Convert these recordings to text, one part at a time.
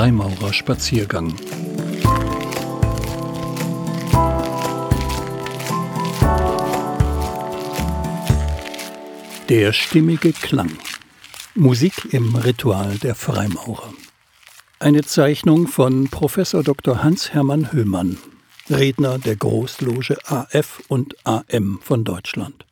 Freimaurerspaziergang. Der stimmige Klang. Musik im Ritual der Freimaurer. Eine Zeichnung von Professor Dr. Hans-Hermann Höhmann, Redner der Großloge AF und AM von Deutschland.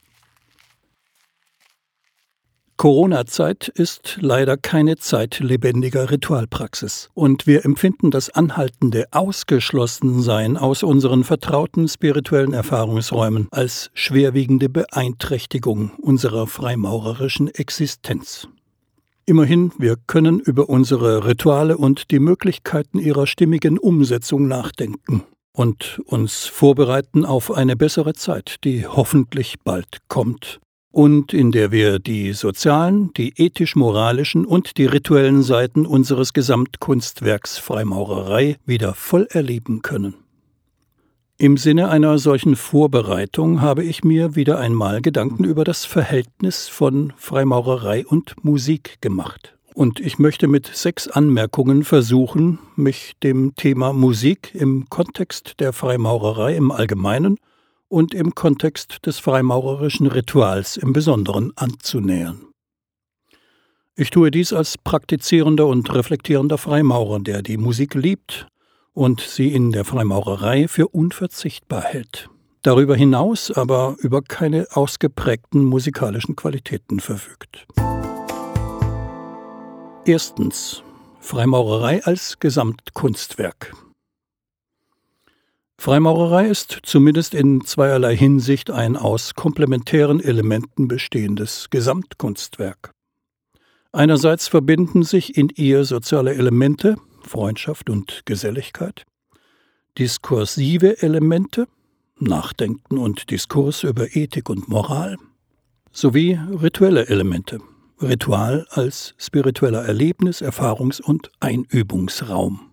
Corona-Zeit ist leider keine Zeit lebendiger Ritualpraxis. Und wir empfinden das anhaltende Ausgeschlossensein aus unseren vertrauten spirituellen Erfahrungsräumen als schwerwiegende Beeinträchtigung unserer freimaurerischen Existenz. Immerhin, wir können über unsere Rituale und die Möglichkeiten ihrer stimmigen Umsetzung nachdenken und uns vorbereiten auf eine bessere Zeit, die hoffentlich bald kommt und in der wir die sozialen, die ethisch-moralischen und die rituellen Seiten unseres Gesamtkunstwerks Freimaurerei wieder voll erleben können. Im Sinne einer solchen Vorbereitung habe ich mir wieder einmal Gedanken über das Verhältnis von Freimaurerei und Musik gemacht. Und ich möchte mit sechs Anmerkungen versuchen, mich dem Thema Musik im Kontext der Freimaurerei im Allgemeinen und im Kontext des freimaurerischen Rituals im Besonderen anzunähern. Ich tue dies als praktizierender und reflektierender Freimaurer, der die Musik liebt und sie in der Freimaurerei für unverzichtbar hält, darüber hinaus aber über keine ausgeprägten musikalischen Qualitäten verfügt. Erstens Freimaurerei als Gesamtkunstwerk. Freimaurerei ist zumindest in zweierlei Hinsicht ein aus komplementären Elementen bestehendes Gesamtkunstwerk. Einerseits verbinden sich in ihr soziale Elemente, Freundschaft und Geselligkeit, diskursive Elemente, Nachdenken und Diskurs über Ethik und Moral, sowie rituelle Elemente, Ritual als spiritueller Erlebnis-, Erfahrungs- und Einübungsraum.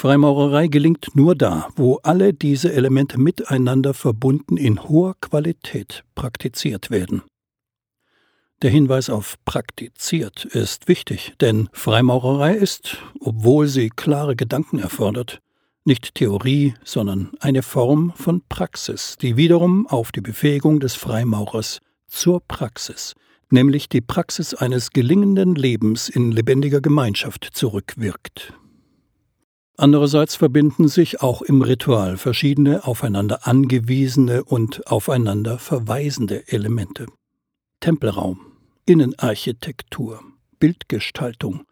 Freimaurerei gelingt nur da, wo alle diese Elemente miteinander verbunden in hoher Qualität praktiziert werden. Der Hinweis auf praktiziert ist wichtig, denn Freimaurerei ist, obwohl sie klare Gedanken erfordert, nicht Theorie, sondern eine Form von Praxis, die wiederum auf die Befähigung des Freimaurers zur Praxis, nämlich die Praxis eines gelingenden Lebens in lebendiger Gemeinschaft zurückwirkt. Andererseits verbinden sich auch im Ritual verschiedene aufeinander angewiesene und aufeinander verweisende Elemente. Tempelraum, Innenarchitektur, Bildgestaltung,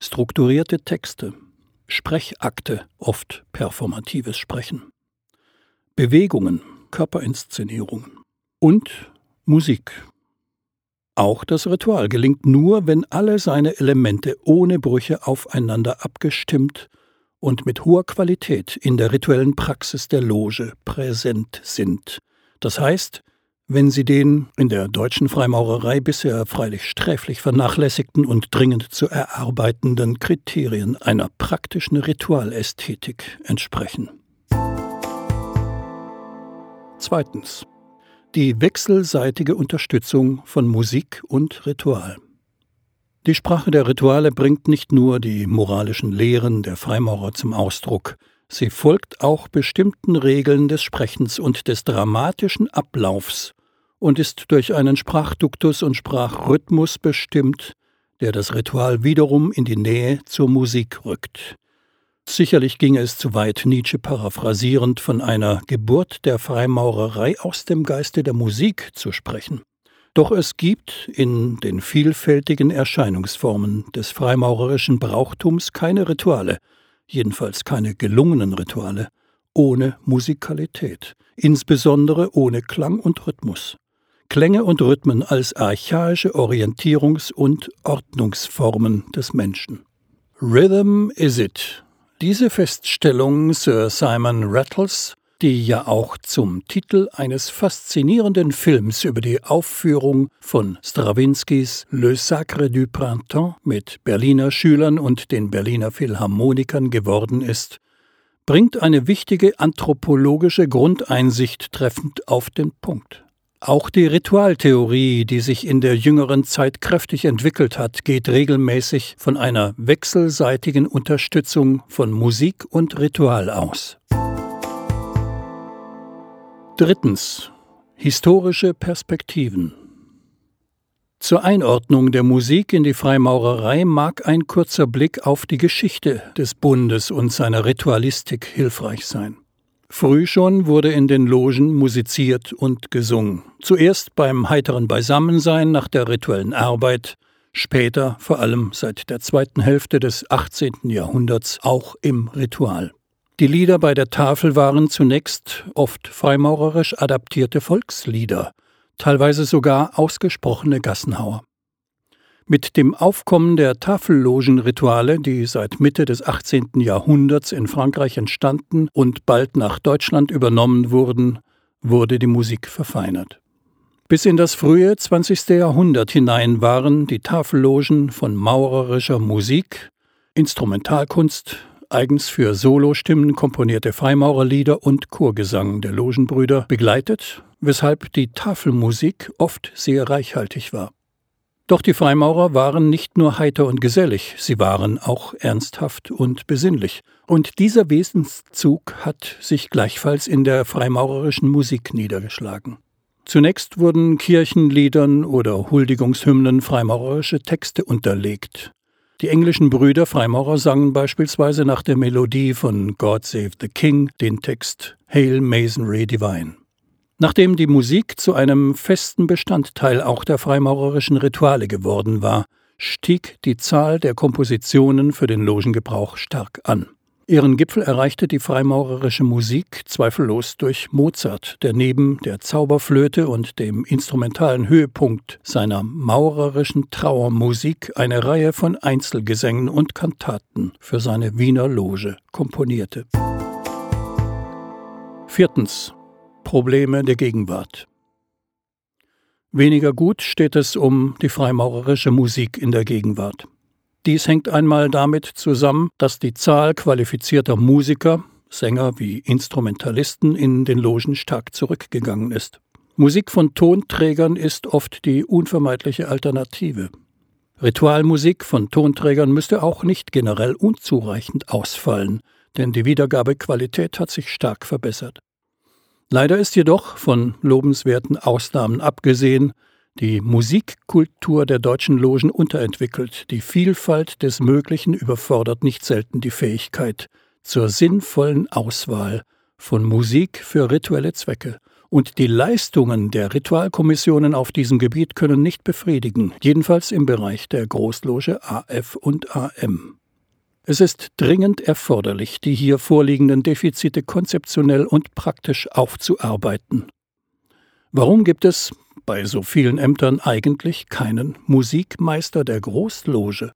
strukturierte Texte, Sprechakte, oft performatives Sprechen, Bewegungen, Körperinszenierungen und Musik. Auch das Ritual gelingt nur, wenn alle seine Elemente ohne Brüche aufeinander abgestimmt und mit hoher Qualität in der rituellen Praxis der Loge präsent sind. Das heißt, wenn sie den in der deutschen Freimaurerei bisher freilich sträflich vernachlässigten und dringend zu erarbeitenden Kriterien einer praktischen Ritualästhetik entsprechen. Zweitens. Die wechselseitige Unterstützung von Musik und Ritual. Die Sprache der Rituale bringt nicht nur die moralischen Lehren der Freimaurer zum Ausdruck, sie folgt auch bestimmten Regeln des Sprechens und des dramatischen Ablaufs und ist durch einen Sprachduktus und Sprachrhythmus bestimmt, der das Ritual wiederum in die Nähe zur Musik rückt. Sicherlich ginge es zu weit, Nietzsche paraphrasierend von einer Geburt der Freimaurerei aus dem Geiste der Musik zu sprechen. Doch es gibt in den vielfältigen Erscheinungsformen des freimaurerischen Brauchtums keine Rituale, jedenfalls keine gelungenen Rituale, ohne Musikalität, insbesondere ohne Klang und Rhythmus. Klänge und Rhythmen als archaische Orientierungs- und Ordnungsformen des Menschen. Rhythm is it. Diese Feststellung Sir Simon Rattles die ja auch zum Titel eines faszinierenden Films über die Aufführung von Strawinskys Le Sacre du Printemps mit Berliner Schülern und den Berliner Philharmonikern geworden ist, bringt eine wichtige anthropologische Grundeinsicht treffend auf den Punkt. Auch die Ritualtheorie, die sich in der jüngeren Zeit kräftig entwickelt hat, geht regelmäßig von einer wechselseitigen Unterstützung von Musik und Ritual aus. Drittens. Historische Perspektiven. Zur Einordnung der Musik in die Freimaurerei mag ein kurzer Blick auf die Geschichte des Bundes und seiner Ritualistik hilfreich sein. Früh schon wurde in den Logen musiziert und gesungen. Zuerst beim heiteren Beisammensein nach der rituellen Arbeit, später, vor allem seit der zweiten Hälfte des 18. Jahrhunderts, auch im Ritual. Die Lieder bei der Tafel waren zunächst oft freimaurerisch adaptierte Volkslieder, teilweise sogar ausgesprochene Gassenhauer. Mit dem Aufkommen der Tafellogenrituale, die seit Mitte des 18. Jahrhunderts in Frankreich entstanden und bald nach Deutschland übernommen wurden, wurde die Musik verfeinert. Bis in das frühe 20. Jahrhundert hinein waren die Tafellogen von maurerischer Musik, Instrumentalkunst, eigens für Solostimmen komponierte Freimaurerlieder und Chorgesang der Logenbrüder begleitet, weshalb die Tafelmusik oft sehr reichhaltig war. Doch die Freimaurer waren nicht nur heiter und gesellig, sie waren auch ernsthaft und besinnlich. Und dieser Wesenszug hat sich gleichfalls in der freimaurerischen Musik niedergeschlagen. Zunächst wurden Kirchenliedern oder Huldigungshymnen freimaurerische Texte unterlegt. Die englischen Brüder Freimaurer sangen beispielsweise nach der Melodie von God Save the King den Text Hail Masonry Divine. Nachdem die Musik zu einem festen Bestandteil auch der freimaurerischen Rituale geworden war, stieg die Zahl der Kompositionen für den Logengebrauch stark an. Ihren Gipfel erreichte die freimaurerische Musik zweifellos durch Mozart, der neben der Zauberflöte und dem instrumentalen Höhepunkt seiner maurerischen Trauermusik eine Reihe von Einzelgesängen und Kantaten für seine Wiener Loge komponierte. Viertens. Probleme der Gegenwart. Weniger gut steht es um die freimaurerische Musik in der Gegenwart. Dies hängt einmal damit zusammen, dass die Zahl qualifizierter Musiker, Sänger wie Instrumentalisten in den Logen stark zurückgegangen ist. Musik von Tonträgern ist oft die unvermeidliche Alternative. Ritualmusik von Tonträgern müsste auch nicht generell unzureichend ausfallen, denn die Wiedergabequalität hat sich stark verbessert. Leider ist jedoch, von lobenswerten Ausnahmen abgesehen, die Musikkultur der deutschen Logen unterentwickelt. Die Vielfalt des Möglichen überfordert nicht selten die Fähigkeit zur sinnvollen Auswahl von Musik für rituelle Zwecke. Und die Leistungen der Ritualkommissionen auf diesem Gebiet können nicht befriedigen, jedenfalls im Bereich der Großloge AF und AM. Es ist dringend erforderlich, die hier vorliegenden Defizite konzeptionell und praktisch aufzuarbeiten. Warum gibt es bei so vielen Ämtern eigentlich keinen Musikmeister der Großloge.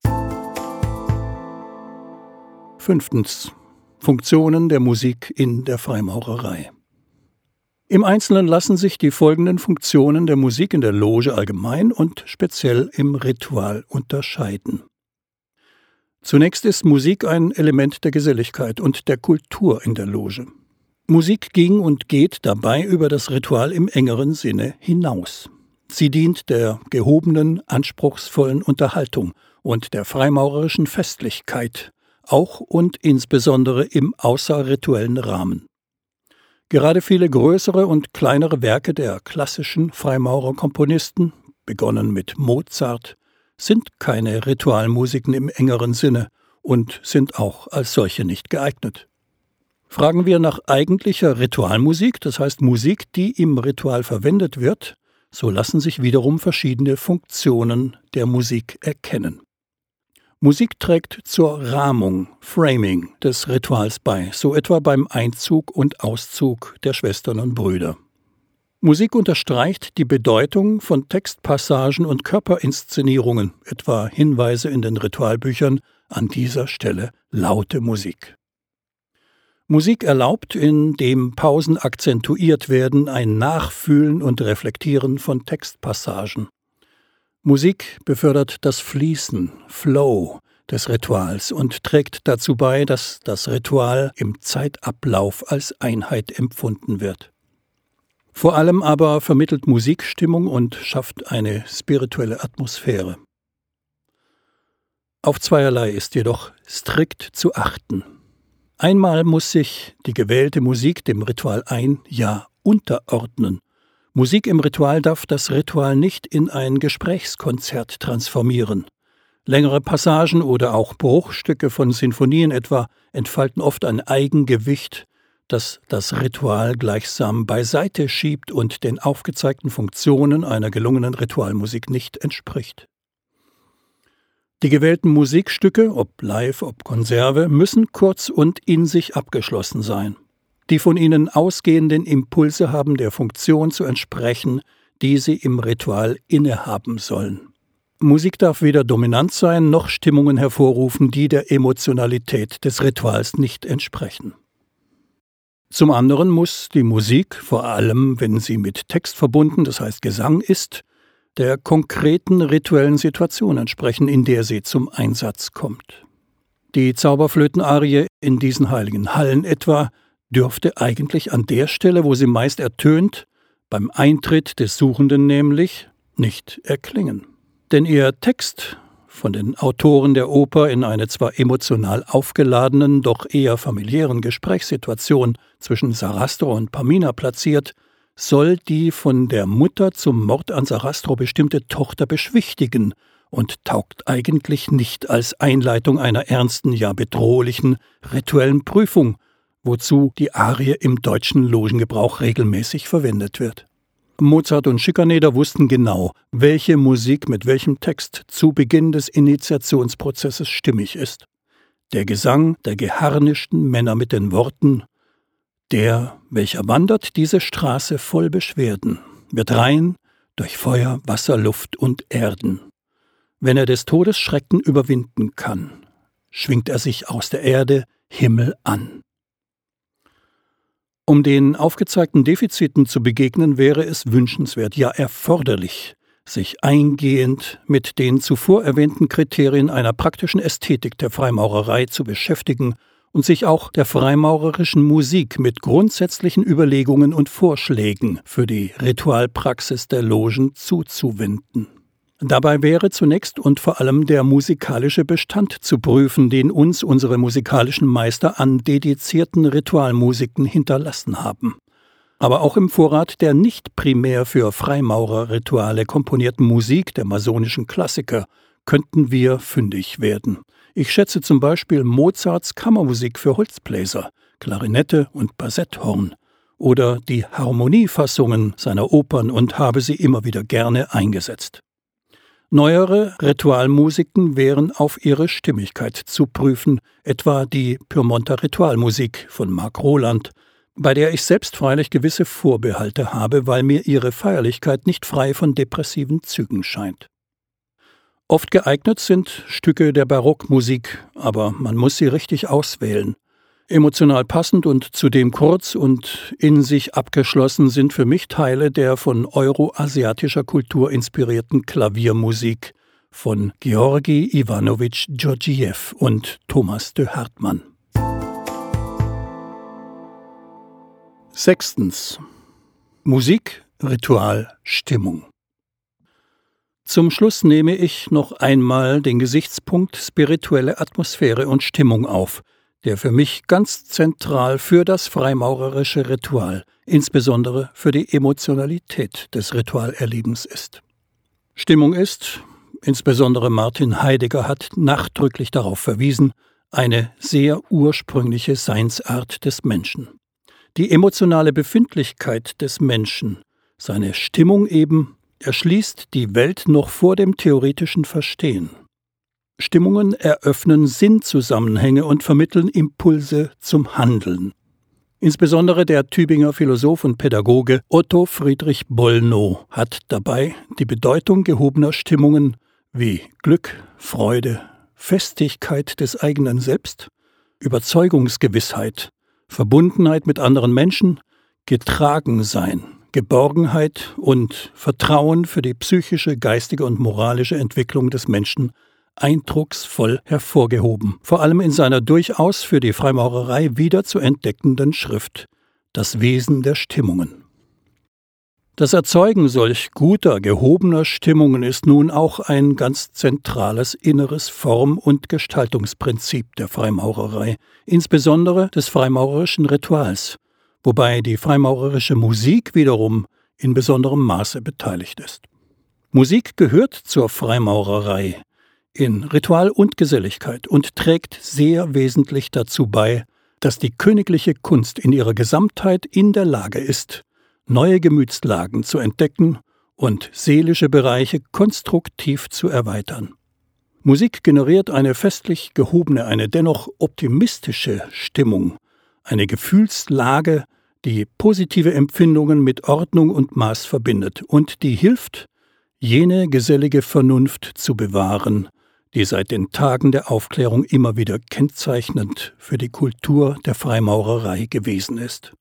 Fünftens. Funktionen der Musik in der Freimaurerei. Im Einzelnen lassen sich die folgenden Funktionen der Musik in der Loge allgemein und speziell im Ritual unterscheiden. Zunächst ist Musik ein Element der Geselligkeit und der Kultur in der Loge. Musik ging und geht dabei über das Ritual im engeren Sinne hinaus. Sie dient der gehobenen, anspruchsvollen Unterhaltung und der freimaurerischen Festlichkeit, auch und insbesondere im außerrituellen Rahmen. Gerade viele größere und kleinere Werke der klassischen Freimaurerkomponisten, begonnen mit Mozart, sind keine Ritualmusiken im engeren Sinne und sind auch als solche nicht geeignet. Fragen wir nach eigentlicher Ritualmusik, das heißt Musik, die im Ritual verwendet wird, so lassen sich wiederum verschiedene Funktionen der Musik erkennen. Musik trägt zur Rahmung, Framing des Rituals bei, so etwa beim Einzug und Auszug der Schwestern und Brüder. Musik unterstreicht die Bedeutung von Textpassagen und Körperinszenierungen, etwa Hinweise in den Ritualbüchern, an dieser Stelle laute Musik. Musik erlaubt, indem Pausen akzentuiert werden, ein Nachfühlen und Reflektieren von Textpassagen. Musik befördert das Fließen, Flow des Rituals und trägt dazu bei, dass das Ritual im Zeitablauf als Einheit empfunden wird. Vor allem aber vermittelt Musik Stimmung und schafft eine spirituelle Atmosphäre. Auf zweierlei ist jedoch strikt zu achten. Einmal muss sich die gewählte Musik dem Ritual ein, ja unterordnen. Musik im Ritual darf das Ritual nicht in ein Gesprächskonzert transformieren. Längere Passagen oder auch Bruchstücke von Sinfonien etwa entfalten oft ein Eigengewicht, das das Ritual gleichsam beiseite schiebt und den aufgezeigten Funktionen einer gelungenen Ritualmusik nicht entspricht. Die gewählten Musikstücke, ob live, ob Konserve, müssen kurz und in sich abgeschlossen sein. Die von ihnen ausgehenden Impulse haben der Funktion zu entsprechen, die sie im Ritual innehaben sollen. Musik darf weder dominant sein noch Stimmungen hervorrufen, die der Emotionalität des Rituals nicht entsprechen. Zum anderen muss die Musik, vor allem wenn sie mit Text verbunden, das heißt Gesang ist, der konkreten rituellen Situation entsprechen, in der sie zum Einsatz kommt. Die Zauberflötenarie in diesen heiligen Hallen etwa dürfte eigentlich an der Stelle, wo sie meist ertönt, beim Eintritt des Suchenden nämlich, nicht erklingen. Denn ihr Text, von den Autoren der Oper in eine zwar emotional aufgeladenen, doch eher familiären Gesprächssituation zwischen Sarastro und Pamina platziert, soll die von der Mutter zum Mord an Sarastro bestimmte Tochter beschwichtigen und taugt eigentlich nicht als Einleitung einer ernsten, ja bedrohlichen rituellen Prüfung, wozu die Arie im deutschen Logengebrauch regelmäßig verwendet wird. Mozart und Schikaneder wussten genau, welche Musik mit welchem Text zu Beginn des Initiationsprozesses stimmig ist. Der Gesang der geharnischten Männer mit den Worten Der, welcher wandert diese Straße voll Beschwerden, wird rein durch Feuer, Wasser, Luft und Erden. Wenn er des Todes Schrecken überwinden kann, schwingt er sich aus der Erde Himmel an. Um den aufgezeigten Defiziten zu begegnen, wäre es wünschenswert, ja erforderlich, sich eingehend mit den zuvor erwähnten Kriterien einer praktischen Ästhetik der Freimaurerei zu beschäftigen und sich auch der freimaurerischen Musik mit grundsätzlichen Überlegungen und Vorschlägen für die Ritualpraxis der Logen zuzuwenden. Dabei wäre zunächst und vor allem der musikalische Bestand zu prüfen, den uns unsere musikalischen Meister an dedizierten Ritualmusiken hinterlassen haben. Aber auch im Vorrat der nicht primär für Freimaurerrituale komponierten Musik der masonischen Klassiker könnten wir fündig werden. Ich schätze zum Beispiel Mozarts Kammermusik für Holzbläser, Klarinette und Bassetthorn oder die Harmoniefassungen seiner Opern und habe sie immer wieder gerne eingesetzt. Neuere Ritualmusiken wären auf ihre Stimmigkeit zu prüfen, etwa die Pyrmonter Ritualmusik von Marc Roland, bei der ich selbst freilich gewisse Vorbehalte habe, weil mir ihre Feierlichkeit nicht frei von depressiven Zügen scheint. Oft geeignet sind Stücke der Barockmusik, aber man muss sie richtig auswählen. Emotional passend und zudem kurz und in sich abgeschlossen sind für mich Teile der von euroasiatischer Kultur inspirierten Klaviermusik von Georgi Ivanovich Georgiev und Thomas de Hartmann. Sechstens. Musik, Ritual, Stimmung. Zum Schluss nehme ich noch einmal den Gesichtspunkt spirituelle Atmosphäre und Stimmung auf – der für mich ganz zentral für das freimaurerische Ritual, insbesondere für die Emotionalität des Ritualerlebens ist. Stimmung ist, insbesondere Martin Heidegger hat nachdrücklich darauf verwiesen, eine sehr ursprüngliche Seinsart des Menschen. Die emotionale Befindlichkeit des Menschen, seine Stimmung eben, erschließt die Welt noch vor dem theoretischen Verstehen. Stimmungen eröffnen Sinnzusammenhänge und vermitteln Impulse zum Handeln. Insbesondere der Tübinger Philosoph und Pädagoge Otto Friedrich Bollnow hat dabei die Bedeutung gehobener Stimmungen wie Glück, Freude, Festigkeit des eigenen Selbst, Überzeugungsgewissheit, Verbundenheit mit anderen Menschen, Getragensein, Geborgenheit und Vertrauen für die psychische, geistige und moralische Entwicklung des Menschen eindrucksvoll hervorgehoben, vor allem in seiner durchaus für die Freimaurerei wieder zu entdeckenden Schrift Das Wesen der Stimmungen. Das Erzeugen solch guter, gehobener Stimmungen ist nun auch ein ganz zentrales inneres Form- und Gestaltungsprinzip der Freimaurerei, insbesondere des freimaurerischen Rituals, wobei die freimaurerische Musik wiederum in besonderem Maße beteiligt ist. Musik gehört zur Freimaurerei in Ritual und Geselligkeit und trägt sehr wesentlich dazu bei, dass die königliche Kunst in ihrer Gesamtheit in der Lage ist, neue Gemütslagen zu entdecken und seelische Bereiche konstruktiv zu erweitern. Musik generiert eine festlich gehobene, eine dennoch optimistische Stimmung, eine Gefühlslage, die positive Empfindungen mit Ordnung und Maß verbindet und die hilft, jene gesellige Vernunft zu bewahren, die seit den Tagen der Aufklärung immer wieder kennzeichnend für die Kultur der Freimaurerei gewesen ist.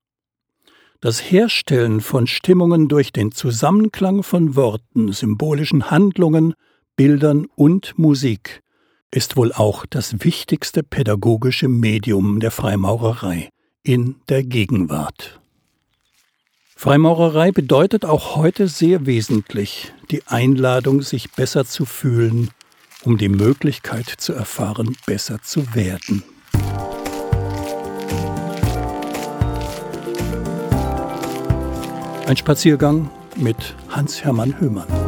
Das Herstellen von Stimmungen durch den Zusammenklang von Worten, symbolischen Handlungen, Bildern und Musik ist wohl auch das wichtigste pädagogische Medium der Freimaurerei in der Gegenwart. Freimaurerei bedeutet auch heute sehr wesentlich die Einladung, sich besser zu fühlen, um die Möglichkeit zu erfahren, besser zu werden. Ein Spaziergang mit Hans-Hermann Höhmann.